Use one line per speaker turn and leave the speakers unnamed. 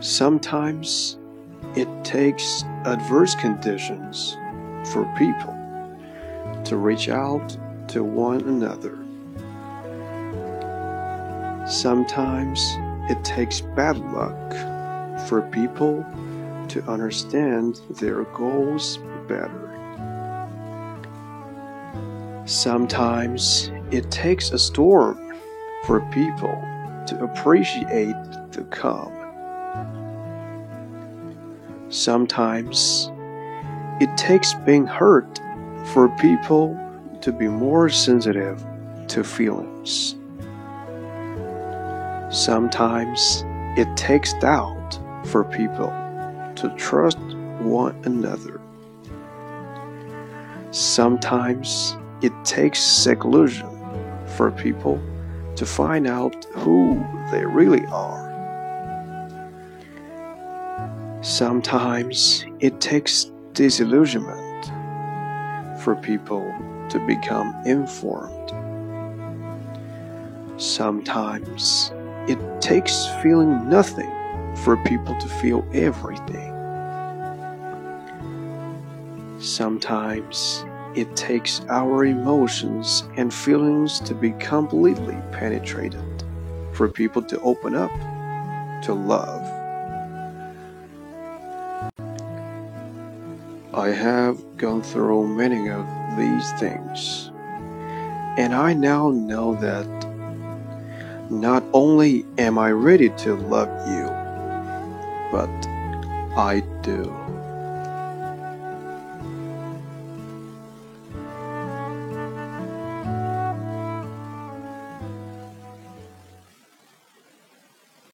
Sometimes it takes adverse conditions for people to reach out to one another. Sometimes it takes bad luck for people to understand their goals better. Sometimes it takes a storm for people to appreciate the calm. Sometimes it takes being hurt for people to be more sensitive to feelings. Sometimes it takes doubt for people to trust one another. Sometimes it takes seclusion for people to find out who they really are. Sometimes it takes disillusionment for people to become informed. Sometimes it takes feeling nothing for people to feel everything. Sometimes it takes our emotions and feelings to be completely penetrated for people to open up to love. I have gone through many of these things, and I now know that not only am I ready to love you, but I do.